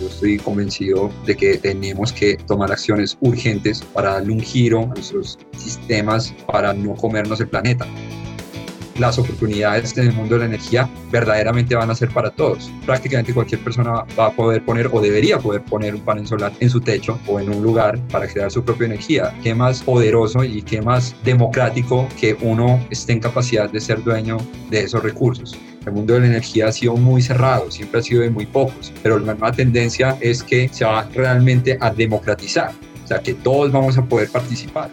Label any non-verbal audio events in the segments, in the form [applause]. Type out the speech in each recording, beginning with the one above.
Yo estoy convencido de que tenemos que tomar acciones urgentes para darle un giro a nuestros sistemas para no comernos el planeta las oportunidades en el mundo de la energía verdaderamente van a ser para todos. Prácticamente cualquier persona va a poder poner o debería poder poner un panel solar en su techo o en un lugar para crear su propia energía. ¿Qué más poderoso y qué más democrático que uno esté en capacidad de ser dueño de esos recursos? El mundo de la energía ha sido muy cerrado, siempre ha sido de muy pocos, pero la nueva tendencia es que se va realmente a democratizar, o sea, que todos vamos a poder participar.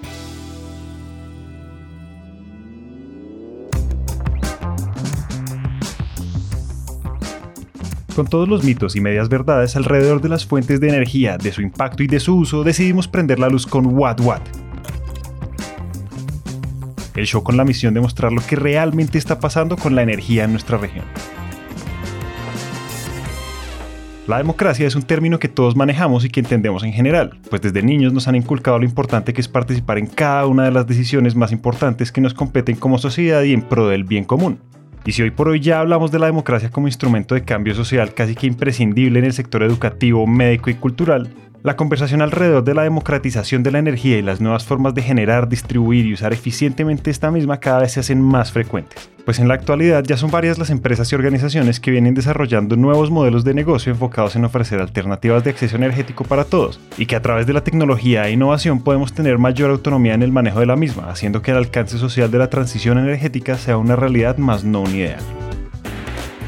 Con todos los mitos y medias verdades alrededor de las fuentes de energía, de su impacto y de su uso, decidimos prender la luz con Watt Watt. El show con la misión de mostrar lo que realmente está pasando con la energía en nuestra región. La democracia es un término que todos manejamos y que entendemos en general, pues desde niños nos han inculcado lo importante que es participar en cada una de las decisiones más importantes que nos competen como sociedad y en pro del bien común. Y si hoy por hoy ya hablamos de la democracia como instrumento de cambio social casi que imprescindible en el sector educativo, médico y cultural, la conversación alrededor de la democratización de la energía y las nuevas formas de generar, distribuir y usar eficientemente esta misma cada vez se hacen más frecuentes. Pues en la actualidad ya son varias las empresas y organizaciones que vienen desarrollando nuevos modelos de negocio enfocados en ofrecer alternativas de acceso energético para todos, y que a través de la tecnología e innovación podemos tener mayor autonomía en el manejo de la misma, haciendo que el alcance social de la transición energética sea una realidad más no un ideal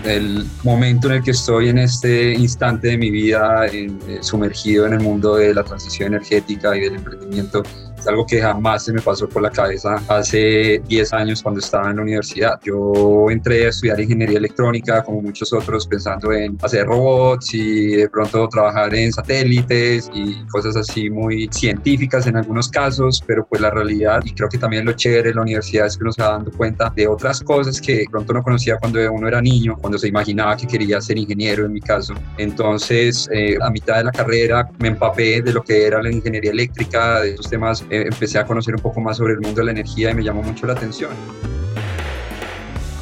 el momento en el que estoy en este instante de mi vida eh, sumergido en el mundo de la transición energética y del emprendimiento algo que jamás se me pasó por la cabeza hace 10 años cuando estaba en la universidad. Yo entré a estudiar ingeniería electrónica, como muchos otros, pensando en hacer robots y de pronto trabajar en satélites y cosas así muy científicas en algunos casos, pero pues la realidad, y creo que también lo chévere de la universidad es que nos va dando cuenta de otras cosas que de pronto no conocía cuando uno era niño, cuando se imaginaba que quería ser ingeniero en mi caso. Entonces, eh, a mitad de la carrera me empapé de lo que era la ingeniería eléctrica, de esos temas eh, empecé a conocer un poco más sobre el mundo de la energía y me llamó mucho la atención.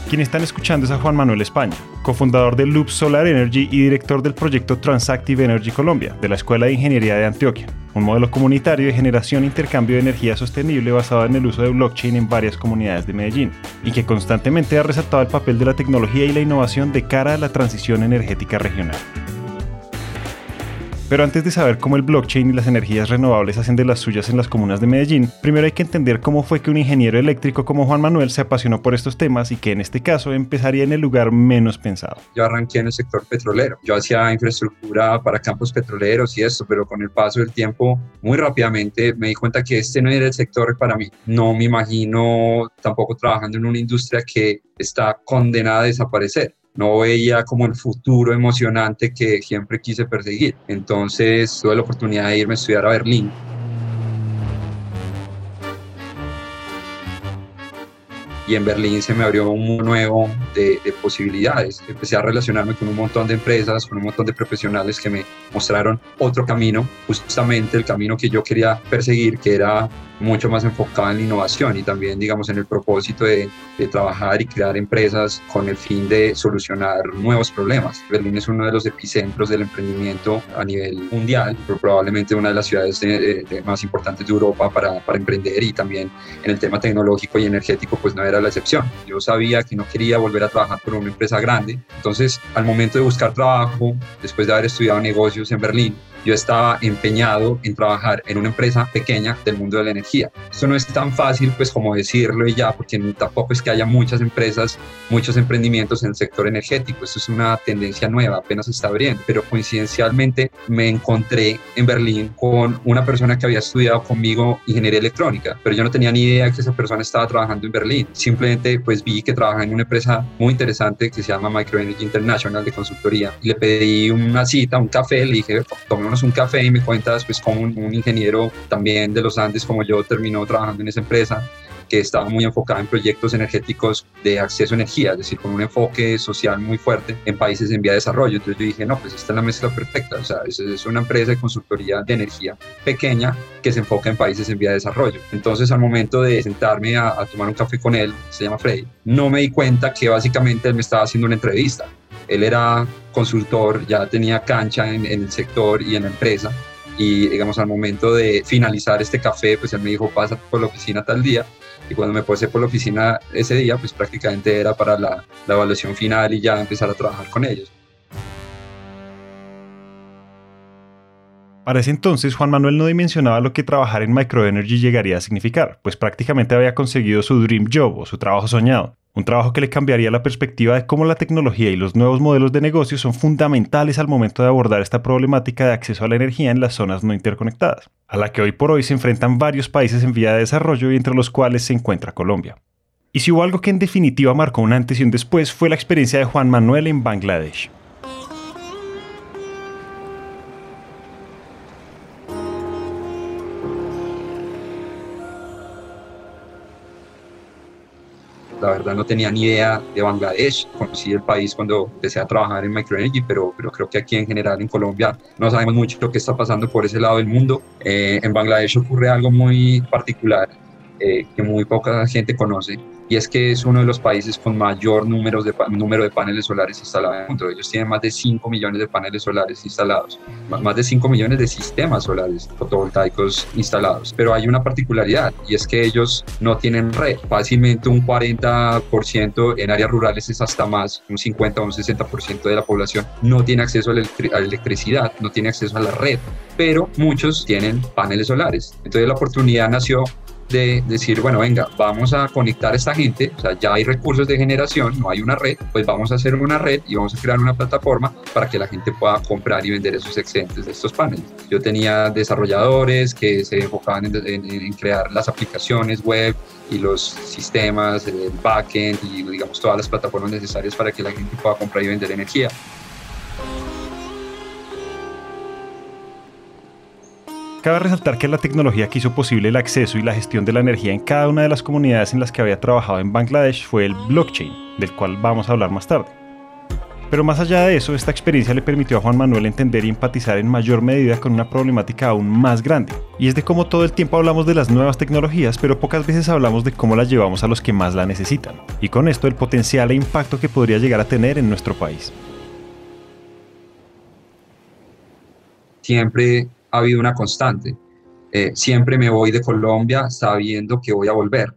Quien están escuchando es a Juan Manuel España, cofundador de Loop Solar Energy y director del proyecto Transactive Energy Colombia, de la Escuela de Ingeniería de Antioquia, un modelo comunitario de generación e intercambio de energía sostenible basado en el uso de blockchain en varias comunidades de Medellín, y que constantemente ha resaltado el papel de la tecnología y la innovación de cara a la transición energética regional. Pero antes de saber cómo el blockchain y las energías renovables hacen de las suyas en las comunas de Medellín, primero hay que entender cómo fue que un ingeniero eléctrico como Juan Manuel se apasionó por estos temas y que en este caso empezaría en el lugar menos pensado. Yo arranqué en el sector petrolero. Yo hacía infraestructura para campos petroleros y esto, pero con el paso del tiempo, muy rápidamente me di cuenta que este no era el sector para mí. No me imagino tampoco trabajando en una industria que está condenada a desaparecer no veía como el futuro emocionante que siempre quise perseguir. Entonces tuve la oportunidad de irme a estudiar a Berlín. Y en Berlín se me abrió un mundo nuevo de, de, posibilidades. Empecé a relacionarme con un montón de empresas, con un montón de profesionales que me mostraron otro camino, justamente el camino que yo quería perseguir, que era mucho más enfocada en la innovación y también, digamos, en el propósito de, de, trabajar y crear empresas con el fin de solucionar nuevos problemas. Berlín es uno de los epicentros del emprendimiento a nivel mundial, pero probablemente una de las ciudades de, más importantes de Europa para, para, emprender y también en el tema tecnológico y energético, pues no era la excepción. Yo sabía que no quería volver a trabajar por una empresa grande, entonces al momento de buscar trabajo, después de haber estudiado negocios en Berlín, yo estaba empeñado en trabajar en una empresa pequeña del mundo de la energía. Esto no es tan fácil pues como decirlo y ya, porque tampoco es que haya muchas empresas, muchos emprendimientos en el sector energético. Esto es una tendencia nueva, apenas está abriendo. Pero coincidencialmente me encontré en Berlín con una persona que había estudiado conmigo ingeniería electrónica, pero yo no tenía ni idea que esa persona estaba trabajando en Berlín. Simplemente pues vi que trabajaba en una empresa muy interesante que se llama Microenergy International de consultoría le pedí una cita, un café, le dije, un café y me cuentas pues como un, ingeniero también de los Andes como yo terminó trabajando en esa empresa, que estaba muy enfocada en proyectos energéticos de acceso a energía, es decir, con un enfoque social muy fuerte en países en vía de desarrollo. Entonces yo dije, no, pues esta es la mezcla perfecta. O sea, es, una empresa de consultoría de energía pequeña que se enfoca en países en vía de desarrollo. Entonces al momento de sentarme a, a tomar un café con él, se llama Freddy, no me di cuenta que básicamente él me estaba haciendo una entrevista. Él era consultor, ya tenía cancha en, en el sector y en la empresa y digamos al momento de finalizar este café, pues él me dijo, pasa por la oficina tal día. Y cuando me puse por la oficina ese día, pues prácticamente era para la, la evaluación final y ya empezar a trabajar con ellos. Para ese entonces, Juan Manuel no dimensionaba lo que trabajar en Microenergy llegaría a significar, pues prácticamente había conseguido su dream job o su trabajo soñado. Un trabajo que le cambiaría la perspectiva de cómo la tecnología y los nuevos modelos de negocio son fundamentales al momento de abordar esta problemática de acceso a la energía en las zonas no interconectadas, a la que hoy por hoy se enfrentan varios países en vía de desarrollo y entre los cuales se encuentra Colombia. Y si hubo algo que en definitiva marcó un antes y un después fue la experiencia de Juan Manuel en Bangladesh. La verdad no tenía ni idea de Bangladesh. Conocí el país cuando empecé a trabajar en Microenergy, pero, pero creo que aquí en general en Colombia no sabemos mucho lo que está pasando por ese lado del mundo. Eh, en Bangladesh ocurre algo muy particular eh, que muy poca gente conoce y es que es uno de los países con mayor número de, paneles solares instalados en el mundo. Ellos tienen más de 5 millones de paneles solares instalados, más de 5 millones de sistemas solares fotovoltaicos instalados. Pero hay una particularidad y es que ellos no tienen red. Fácilmente un 40% en áreas rurales es hasta más, un 50 o un 60% de la población no tiene acceso a la electricidad, no tiene acceso a la red, pero muchos tienen paneles solares. Entonces la oportunidad nació de decir, bueno, venga, vamos a conectar a esta gente, o sea, ya hay recursos de generación, no hay una red, pues vamos a hacer una red y vamos a crear una plataforma para que la gente pueda comprar y vender esos excedentes de estos paneles. Yo tenía desarrolladores que se enfocaban en, crear las aplicaciones web y los sistemas, el backend y digamos todas las plataformas necesarias para que la gente pueda comprar y vender energía. Cabe resaltar que la tecnología que hizo posible el acceso y la gestión de la energía en cada una de las comunidades en las que había trabajado en Bangladesh fue el blockchain, del cual vamos a hablar más tarde. Pero más allá de eso, esta experiencia le permitió a Juan Manuel entender y empatizar en mayor medida con una problemática aún más grande, y es de cómo todo el tiempo hablamos de las nuevas tecnologías, pero pocas veces hablamos de cómo las llevamos a los que más la necesitan, y con esto el potencial e impacto que podría llegar a tener en nuestro país. Siempre ha habido una constante. Eh, siempre me voy de Colombia sabiendo que voy a volver.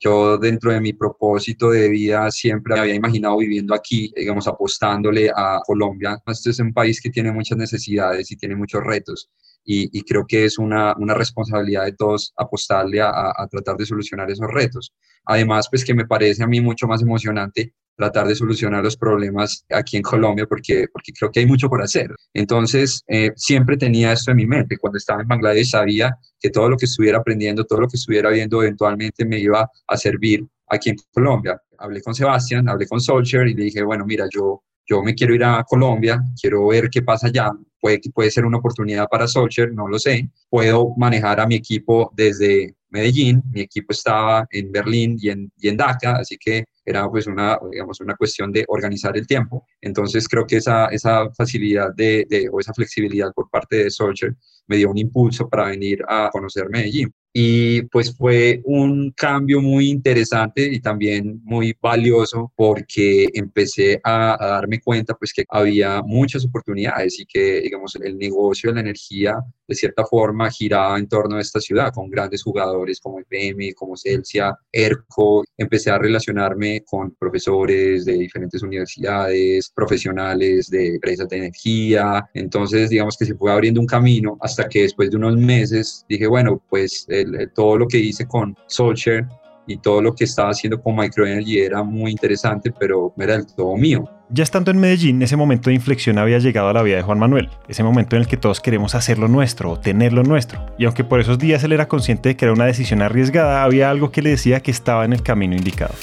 Yo dentro de mi propósito de vida siempre había imaginado viviendo aquí, digamos, apostándole a Colombia. Este es un país que tiene muchas necesidades y tiene muchos retos. Y, creo que es una, una, responsabilidad de todos apostarle a, a, tratar de solucionar esos retos. Además, pues que me parece a mí mucho más emocionante tratar de solucionar los problemas aquí en Colombia porque, porque creo que hay mucho por hacer. Entonces, eh, siempre tenía esto en mi mente. Cuando estaba en Bangladesh sabía que todo lo que estuviera aprendiendo, todo lo que estuviera viendo eventualmente me iba a servir aquí en Colombia. Hablé con Sebastián, hablé con Solcher y le dije, bueno, mira, yo, yo me quiero ir a Colombia, quiero ver qué pasa allá. Puede, puede ser una oportunidad para Solcher, no lo sé. Puedo manejar a mi equipo desde Medellín, mi equipo estaba en Berlín y en, y en Dhaka, así que era pues una, digamos, una cuestión de organizar el tiempo. Entonces creo que esa, esa facilidad de, o esa flexibilidad por parte de Solcher me dio un impulso para venir a conocer Medellín y pues fue un cambio muy interesante y también muy valioso porque empecé a, darme cuenta pues que había muchas oportunidades y que digamos el negocio de la energía de cierta forma giraba en torno a esta ciudad con grandes jugadores como IBM, como Celsia, ERCO. Empecé a relacionarme con profesores de diferentes universidades, profesionales de empresas de energía. Entonces digamos que se fue abriendo un camino hasta que después de unos meses dije, bueno, pues todo lo que hice con Solskjaer y todo lo que estaba haciendo con Microenergy era muy interesante, pero era del todo mío. Ya estando en Medellín, ese momento de inflexión había llegado a la vida de Juan Manuel, ese momento en el que todos queremos hacer lo nuestro o tener lo nuestro. Y aunque por esos días él era consciente de que era una decisión arriesgada, había algo que le decía que estaba en el camino indicado.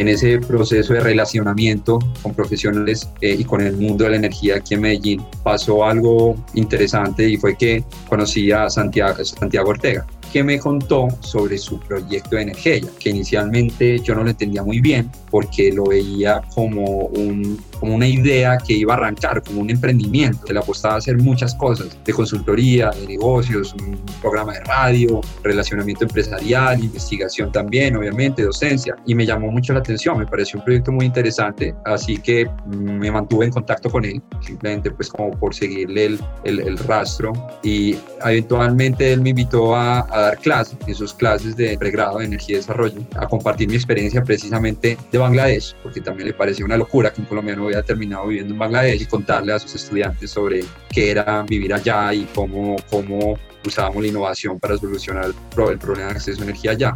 En ese proceso de relacionamiento con profesionales eh, y con el mundo de la energía aquí en Medellín pasó algo interesante y fue que conocí a Santiago, Santiago Ortega. que me contó sobre su proyecto de energía, que inicialmente yo no lo entendía muy bien porque lo veía como, un, como una idea que iba a arrancar, como un emprendimiento, que le apostaba a hacer muchas cosas, de consultoría, de negocios, un programa de radio, relacionamiento empresarial, investigación también, obviamente, docencia, y me llamó mucho la atención, me pareció un proyecto muy interesante, así que me mantuve en contacto con él, simplemente pues como por seguirle el, el, rastro, y eventualmente él me invitó a, a dar clases, en sus clases de pregrado de energía y desarrollo, a compartir mi experiencia precisamente de Bangladesh, porque también le parecía una locura que un colombiano hubiera terminado viviendo en Bangladesh y contarle a sus estudiantes sobre qué era vivir allá y cómo, cómo usábamos la innovación para solucionar el problema de acceso a energía allá.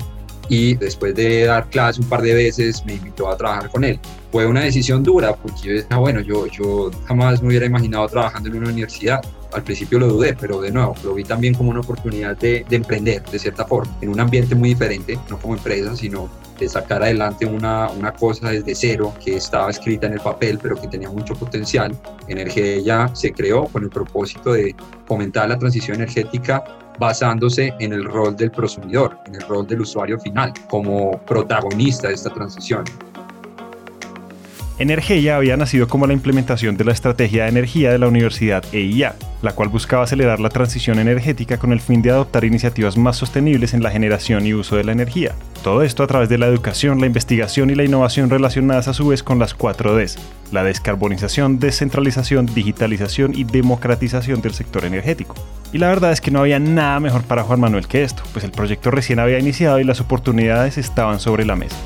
Y después de dar clases un par de veces, me invitó a trabajar con él. Fue una decisión dura, porque yo decía, bueno, yo, yo jamás me hubiera imaginado trabajando en una universidad al principio lo dudé, pero de nuevo, lo vi también como una oportunidad de, de, emprender, de cierta forma, en un ambiente muy diferente, no como empresa, sino de sacar adelante una, cosa desde cero que estaba escrita en el papel, pero que tenía mucho potencial. Energía se creó con el propósito de fomentar la transición energética basándose en el rol del prosumidor, en el rol del usuario final, como protagonista de esta transición. Energía había nacido como la implementación de la estrategia de energía de la Universidad EIA, la cual buscaba acelerar la transición energética con el fin de adoptar iniciativas más sostenibles en la generación y uso de la energía. Todo esto a través de la educación, la investigación y la innovación relacionadas a su vez con las 4 Ds, la descarbonización, descentralización, digitalización y democratización del sector energético. Y la verdad es que no había nada mejor para Juan Manuel que esto, pues el proyecto recién había iniciado y las oportunidades estaban sobre la mesa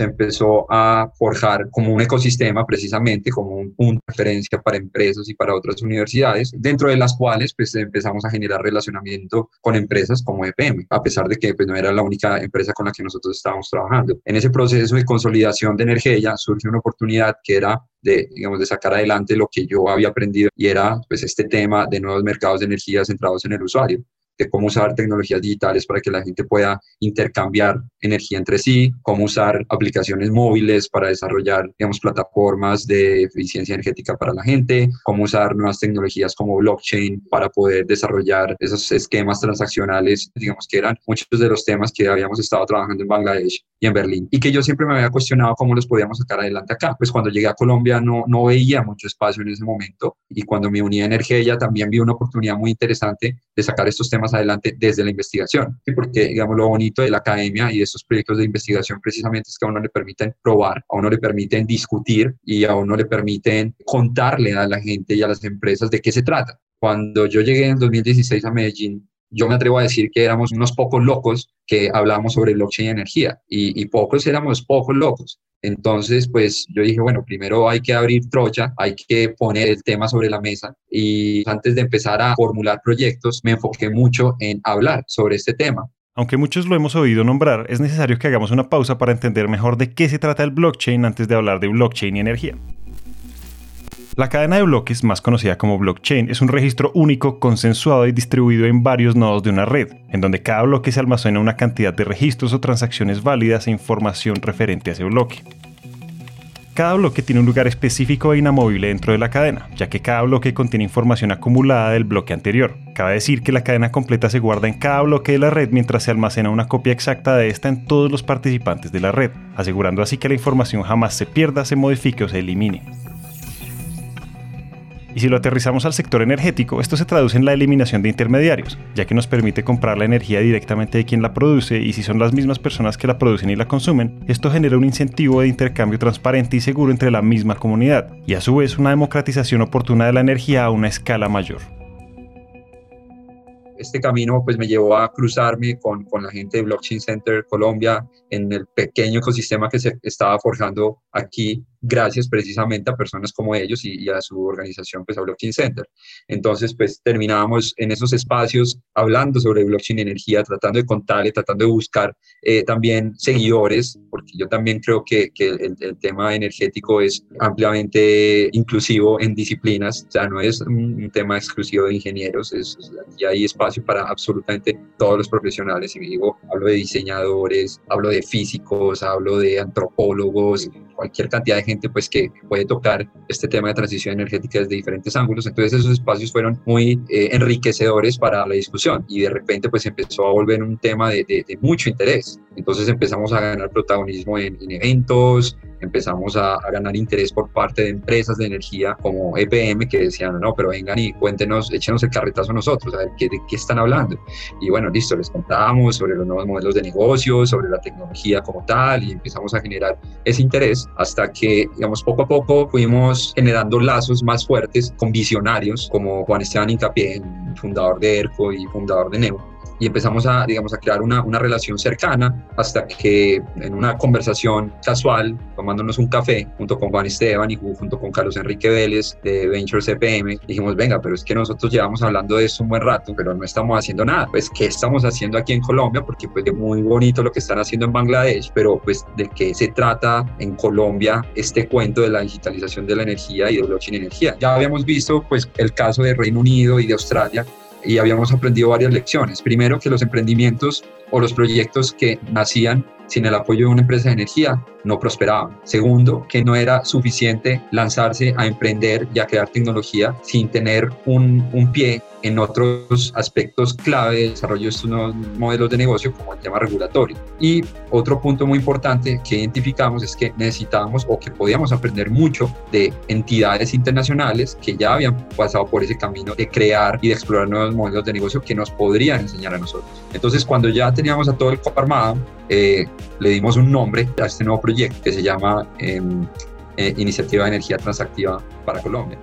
se empezó a forjar como un ecosistema precisamente, como un punto de referencia para empresas y para otras universidades, dentro de las cuales pues empezamos a generar relacionamiento con empresas como EPM, a pesar de que pues, no era la única empresa con la que nosotros estábamos trabajando. En ese proceso de consolidación de energía surge una oportunidad que era de, digamos, de sacar adelante lo que yo había aprendido y era pues este tema de nuevos mercados de energía centrados en el usuario de cómo usar tecnologías digitales para que la gente pueda intercambiar energía entre sí, cómo usar aplicaciones móviles para desarrollar, digamos, plataformas de eficiencia energética para la gente, cómo usar nuevas tecnologías como blockchain para poder desarrollar esos esquemas transaccionales, digamos, que eran muchos de los temas que habíamos estado trabajando en Bangladesh y en Berlín y que yo siempre me había cuestionado cómo los podíamos sacar adelante acá. Pues cuando llegué a Colombia no, no veía mucho espacio en ese momento y cuando me uní a Energía también vi una oportunidad muy interesante de sacar estos temas adelante desde la investigación, porque digamos lo bonito de la academia y de estos proyectos de investigación precisamente es que a uno le permiten probar, a uno le permiten discutir y a uno le permiten contarle a la gente y a las empresas de qué se trata. Cuando yo llegué en 2016 a Medellín, yo me atrevo a decir que éramos unos pocos locos que hablábamos sobre blockchain y energía y, pocos éramos pocos locos. Entonces, pues yo dije, bueno, primero hay que abrir trocha, hay que poner el tema sobre la mesa y antes de empezar a formular proyectos, me enfoqué mucho en hablar sobre este tema. Aunque muchos lo hemos oído nombrar, es necesario que hagamos una pausa para entender mejor de qué se trata el blockchain antes de hablar de blockchain y energía. La cadena de bloques, más conocida como blockchain, es un registro único, consensuado y distribuido en varios nodos de una red, en donde cada bloque se almacena una cantidad de registros o transacciones válidas e información referente a ese bloque. Cada bloque tiene un lugar específico e inamovible dentro de la cadena, ya que cada bloque contiene información acumulada del bloque anterior. Cabe decir que la cadena completa se guarda en cada bloque de la red mientras se almacena una copia exacta de esta en todos los participantes de la red, asegurando así que la información jamás se pierda, se modifique o se elimine. Y si lo aterrizamos al sector energético, esto se traduce en la eliminación de intermediarios, ya que nos permite comprar la energía directamente de quien la produce y si son las mismas personas que la producen y la consumen, esto genera un incentivo de intercambio transparente y seguro entre la misma comunidad, y a su vez una democratización oportuna de la energía a una escala mayor. Este camino pues me llevó a cruzarme con, con, la gente de Blockchain Center Colombia en el pequeño ecosistema que se estaba forjando aquí gracias precisamente a personas como ellos y, a su organización, pues a Blockchain Center. Entonces, pues terminábamos en esos espacios hablando sobre blockchain y energía, tratando de contarle, tratando de buscar eh, también seguidores, porque yo también creo que, que el, tema energético es ampliamente inclusivo en disciplinas, o sea, no es un, tema exclusivo de ingenieros, es, y hay espacio para absolutamente todos los profesionales, y digo, hablo de diseñadores, hablo de físicos, hablo de antropólogos, cualquier cantidad de gente pues que puede tocar este tema de transición energética desde diferentes ángulos. Entonces esos espacios fueron muy eh, enriquecedores para la discusión y de repente pues empezó a volver un tema de, de, mucho interés. Entonces empezamos a ganar protagonismo en, en eventos, empezamos a, ganar interés por parte de empresas de energía como EPM que decían, no, pero vengan y cuéntenos, échenos el carretazo a nosotros, a ver qué, de qué están hablando. Y bueno, listo, les contábamos sobre los nuevos modelos de negocio, sobre la tecnología como tal y empezamos a generar ese interés hasta que, digamos, poco a poco fuimos generando lazos más fuertes con visionarios como Juan Esteban Incapié, fundador de ERCO y fundador de NEU y empezamos a, digamos, a crear una, una relación cercana hasta que en una conversación casual, tomándonos un café junto con Juan Esteban y junto con Carlos Enrique Vélez de Ventures CPM, dijimos, venga, pero es que nosotros llevamos hablando de esto un buen rato, pero no estamos haciendo nada. Pues, ¿qué estamos haciendo aquí en Colombia? Porque pues es muy bonito lo que están haciendo en Bangladesh, pero pues de qué se trata en Colombia este cuento de la digitalización de la energía y de blockchain energía. Ya habíamos visto pues el caso de Reino Unido y de Australia y habíamos aprendido varias lecciones. Primero, que los emprendimientos o los proyectos que nacían sin el apoyo de una empresa de energía no prosperaban. Segundo, que no era suficiente lanzarse a emprender y a crear tecnología sin tener un, un pie en otros aspectos clave de desarrollo de estos nuevos modelos de negocio, como el tema regulatorio. Y otro punto muy importante que identificamos es que necesitábamos o que podíamos aprender mucho de entidades internacionales que ya habían pasado por ese camino de crear y de explorar nuevos modelos de negocio que nos podrían enseñar a nosotros. Entonces, cuando ya teníamos a todo el cuerpo armado, eh, le dimos un nombre a este nuevo proyecto que se llama em, eh, Iniciativa de Energía Transactiva para Colombia.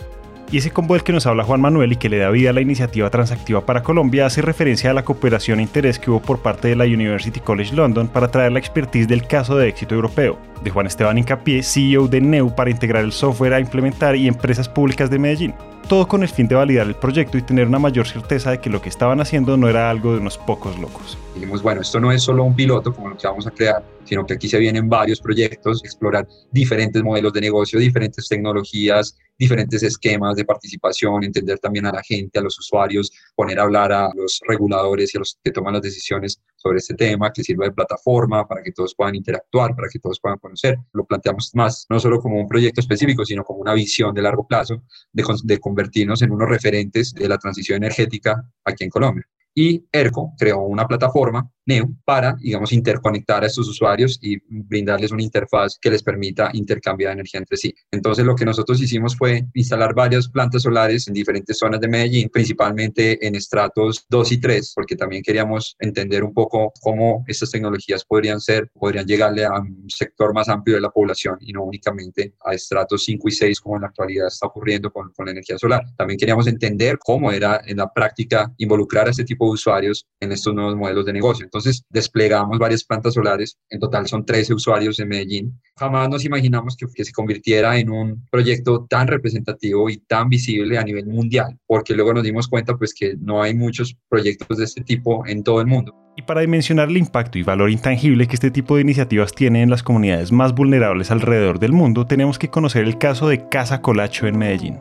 Y ese combo del que nos habla Juan Manuel y que le da vida a la iniciativa transactiva para Colombia hace referencia a la cooperación e interés que hubo por parte de la University College London para traer la expertise del caso de éxito europeo, de Juan Esteban Incapié, CEO de NEU para integrar el software a implementar y empresas públicas de Medellín. Todo con el fin de validar el proyecto y tener una mayor certeza de que lo que estaban haciendo no era algo de unos pocos locos. Dijimos, bueno, esto no es solo un piloto como lo que vamos a crear, sino que aquí se vienen varios proyectos, explorar diferentes modelos de negocio, diferentes tecnologías, diferentes esquemas de participación, entender también a la gente, a los usuarios, poner a hablar a los reguladores y a los que toman las decisiones sobre este tema, que sirva de plataforma para que todos puedan interactuar, para que todos puedan conocer. Lo planteamos más, no solo como un proyecto específico, sino como una visión de largo plazo de, de convertirnos en unos referentes de la transición energética aquí en Colombia. Y ERCO creó una plataforma Neo para, digamos, interconectar a estos usuarios y brindarles una interfaz que les permita intercambiar energía entre sí. Entonces, lo que nosotros hicimos fue instalar varias plantas solares en diferentes zonas de Medellín, principalmente en estratos 2 y 3, porque también queríamos entender un poco cómo estas tecnologías podrían ser, podrían llegarle a un sector más amplio de la población y no únicamente a estratos 5 y 6, como en la actualidad está ocurriendo con, con la energía solar. También queríamos entender cómo era en la práctica involucrar a este tipo de usuarios en estos nuevos modelos de negocio. Entonces desplegamos varias plantas solares, en total son 13 usuarios en Medellín. Jamás nos imaginamos que, que se convirtiera en un proyecto tan representativo y tan visible a nivel mundial, porque luego nos dimos cuenta pues que no hay muchos proyectos de este tipo en todo el mundo. Y para dimensionar el impacto y valor intangible que este tipo de iniciativas tiene en las comunidades más vulnerables alrededor del mundo, tenemos que conocer el caso de Casa Colacho en Medellín.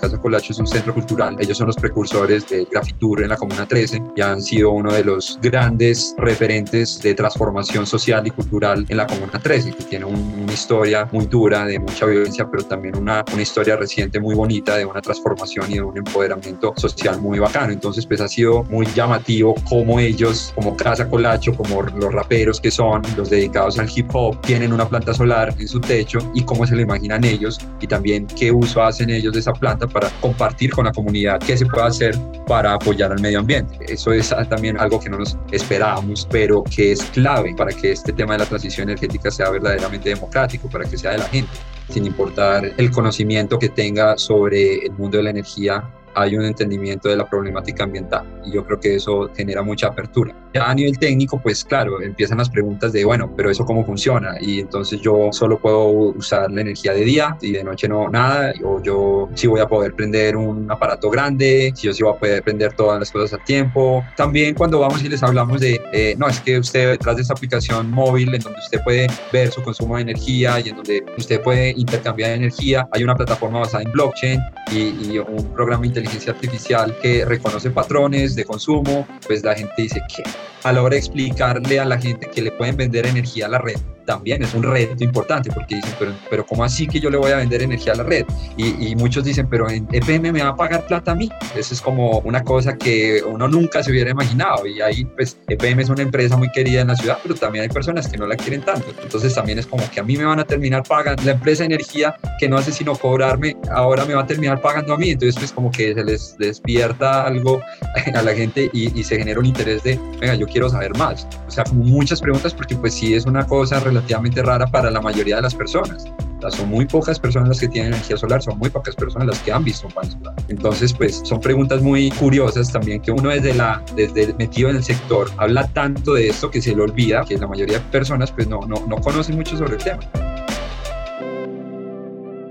Casa Colacho es un centro cultural. Ellos son los precursores de Grafitur en la Comuna 13 y han sido uno de los grandes referentes de transformación social y cultural en la Comuna 13, que tiene una historia muy dura de mucha violencia, pero también una, una historia reciente muy bonita de una transformación y de un empoderamiento social muy bacano. Entonces, pues ha sido muy llamativo cómo ellos, como Casa Colacho, como los raperos que son, los dedicados al hip hop, tienen una planta solar en su techo y cómo se lo imaginan ellos y también qué uso hacen ellos de esa planta para compartir con la comunidad qué se puede hacer para apoyar al medio ambiente. Eso es también algo que no nos esperábamos, pero que es clave para que este tema de la transición energética sea verdaderamente democrático, para que sea de la gente, sin importar el conocimiento que tenga sobre el mundo de la energía hay un entendimiento de la problemática ambiental y yo creo que eso genera mucha apertura. Ya a nivel técnico, pues claro, empiezan las preguntas de, bueno, pero eso cómo funciona y entonces yo solo puedo usar la energía de día y de noche no nada, o yo sí voy a poder prender un aparato grande, si yo sí voy a poder prender todas las cosas al tiempo. También cuando vamos y les hablamos de, eh, no, es que usted detrás de esta aplicación móvil en donde usted puede ver su consumo de energía y en donde usted puede intercambiar energía, hay una plataforma basada en blockchain y, y un programa inteligente inteligencia artificial que reconoce patrones de consumo, pues la gente dice, ¿qué? A la hora de explicarle a la gente que le pueden vender energía a la red también es un reto importante porque dicen, pero, pero ¿cómo así que yo le voy a vender energía a la red? Y, y, muchos dicen, pero en EPM me va a pagar plata a mí. Eso es como una cosa que uno nunca se hubiera imaginado. Y ahí, pues, EPM es una empresa muy querida en la ciudad, pero también hay personas que no la quieren tanto. Entonces también es como que a mí me van a terminar pagando. La empresa de energía que no hace sino cobrarme, ahora me va a terminar pagando a mí. Entonces, pues, como que se les despierta algo [laughs] a la gente y, y se genera un interés de, venga, yo quiero saber más. O sea, como muchas preguntas porque, pues, sí es una cosa relativamente rara para la mayoría de las personas. son muy pocas personas las que tienen energía solar, son muy pocas personas las que han visto un panel solar. Entonces, pues son preguntas muy curiosas también que uno desde, la, desde metido en el sector habla tanto de esto que se le olvida, que la mayoría de personas pues no, no, no conocen mucho sobre el tema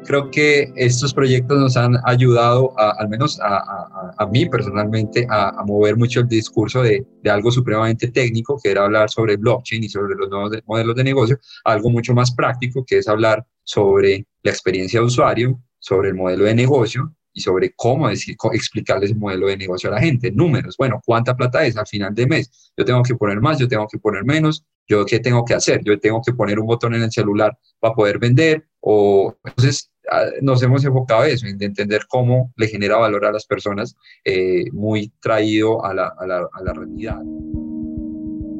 creo que estos proyectos nos han ayudado, al menos a, mí personalmente, a, mover mucho el discurso de, de, algo supremamente técnico, que era hablar sobre blockchain y sobre los nuevos modelos de negocio, algo mucho más práctico, que es hablar sobre la experiencia de usuario, sobre el modelo de negocio y sobre cómo decir, explicarles el modelo de negocio a la gente, números, bueno, cuánta plata es al final de mes, yo tengo que poner más, yo tengo que poner menos, yo qué tengo que hacer, yo tengo que poner un botón en el celular para poder vender, o entonces nos hemos enfocado en eso, en entender cómo le genera valor a las personas, eh, muy traído a la, a la, a la realidad.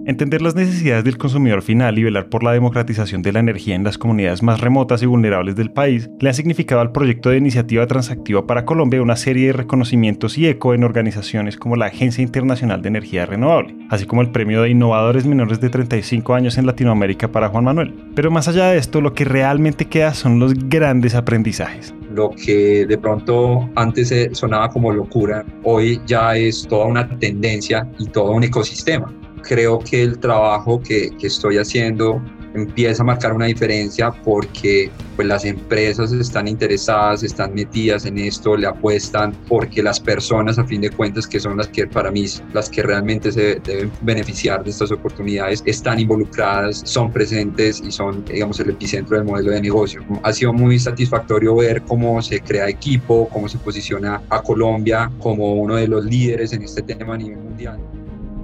Entender las necesidades del consumidor final y velar por la democratización de la energía en las comunidades más remotas y vulnerables del país le ha significado al proyecto de iniciativa transactiva para Colombia una serie de reconocimientos y eco en organizaciones como la Agencia Internacional de Energía Renovable, así como el premio de innovadores menores de 35 años en Latinoamérica para Juan Manuel. Pero más allá de esto, lo que realmente queda son los grandes aprendizajes lo que de pronto antes sonaba como locura, hoy ya es toda una tendencia y todo un ecosistema creo que el trabajo que, que, estoy haciendo empieza a marcar una diferencia porque pues, las empresas están interesadas, están metidas en esto, le apuestan, porque las personas a fin de cuentas, que son las que para mí, las que realmente se deben beneficiar de estas oportunidades, están involucradas, son presentes y son, digamos, el epicentro del modelo de negocio. Ha sido muy satisfactorio ver cómo se crea equipo, cómo se posiciona a Colombia como uno de los líderes en este tema a nivel mundial.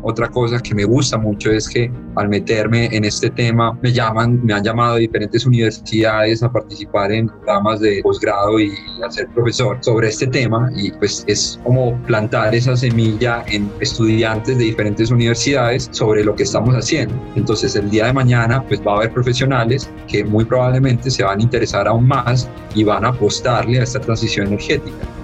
Otra cosa que me gusta mucho es que al meterme en este tema me llaman, me han llamado de diferentes universidades a participar en programas de posgrado y a ser profesor sobre este tema y pues es como plantar esa semilla en estudiantes de diferentes universidades sobre lo que estamos haciendo. Entonces el día de mañana pues va a haber profesionales que muy probablemente se van a interesar aún más y van a apostarle a esta transición energética.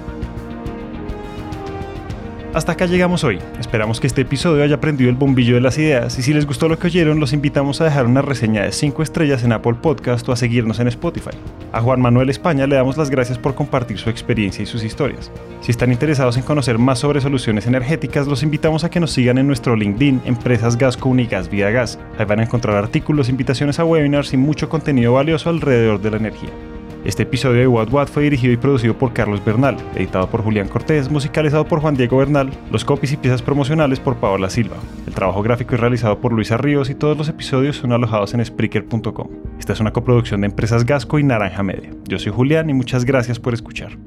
Hasta acá llegamos hoy. Esperamos que este episodio haya prendido el bombillo de las ideas y si les gustó lo que oyeron, los invitamos a dejar una reseña de 5 estrellas en Apple Podcast o a seguirnos en Spotify. A Juan Manuel España le damos las gracias por compartir su experiencia y sus historias. Si están interesados en conocer más sobre soluciones energéticas, los invitamos a que nos sigan en nuestro LinkedIn Empresas Gasco Unigas Vía Gas. Ahí van a encontrar artículos, invitaciones a webinars y mucho contenido valioso alrededor de la energía. Este episodio de What What fue dirigido y producido por Carlos Bernal, editado por Julián Cortés, musicalizado por Juan Diego Bernal, los copies y piezas promocionales por Paola Silva. El trabajo gráfico es realizado por Luisa Ríos y todos los episodios son alojados en Spreaker.com. Esta es una coproducción de Empresas Gasco y Naranja Media. Yo soy Julián y muchas gracias por escuchar.